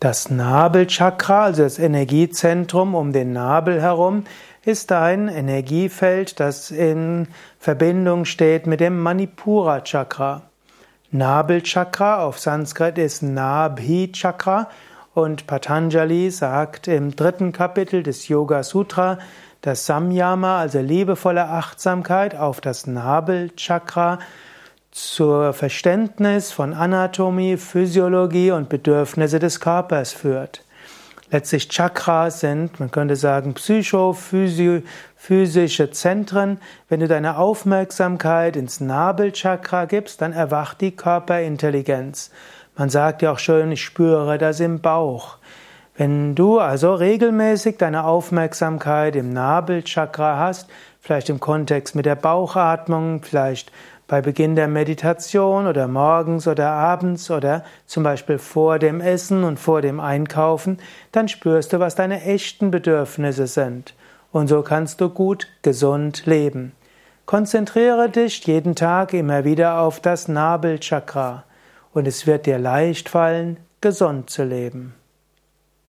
Das Nabelchakra, also das Energiezentrum um den Nabel herum, ist ein Energiefeld, das in Verbindung steht mit dem Manipura Chakra. Nabelchakra auf Sanskrit ist Nabhi Chakra und Patanjali sagt im dritten Kapitel des Yoga Sutra, dass Samyama, also liebevolle Achtsamkeit auf das Nabelchakra, zur Verständnis von Anatomie, Physiologie und Bedürfnisse des Körpers führt. Letztlich Chakras sind, man könnte sagen, psychophysische Zentren. Wenn du deine Aufmerksamkeit ins Nabelchakra gibst, dann erwacht die Körperintelligenz. Man sagt ja auch schön, ich spüre das im Bauch. Wenn du also regelmäßig deine Aufmerksamkeit im Nabelchakra hast, vielleicht im Kontext mit der Bauchatmung, vielleicht bei Beginn der Meditation oder morgens oder abends oder zum Beispiel vor dem Essen und vor dem Einkaufen, dann spürst du, was deine echten Bedürfnisse sind. Und so kannst du gut, gesund leben. Konzentriere dich jeden Tag immer wieder auf das Nabelchakra und es wird dir leicht fallen, gesund zu leben.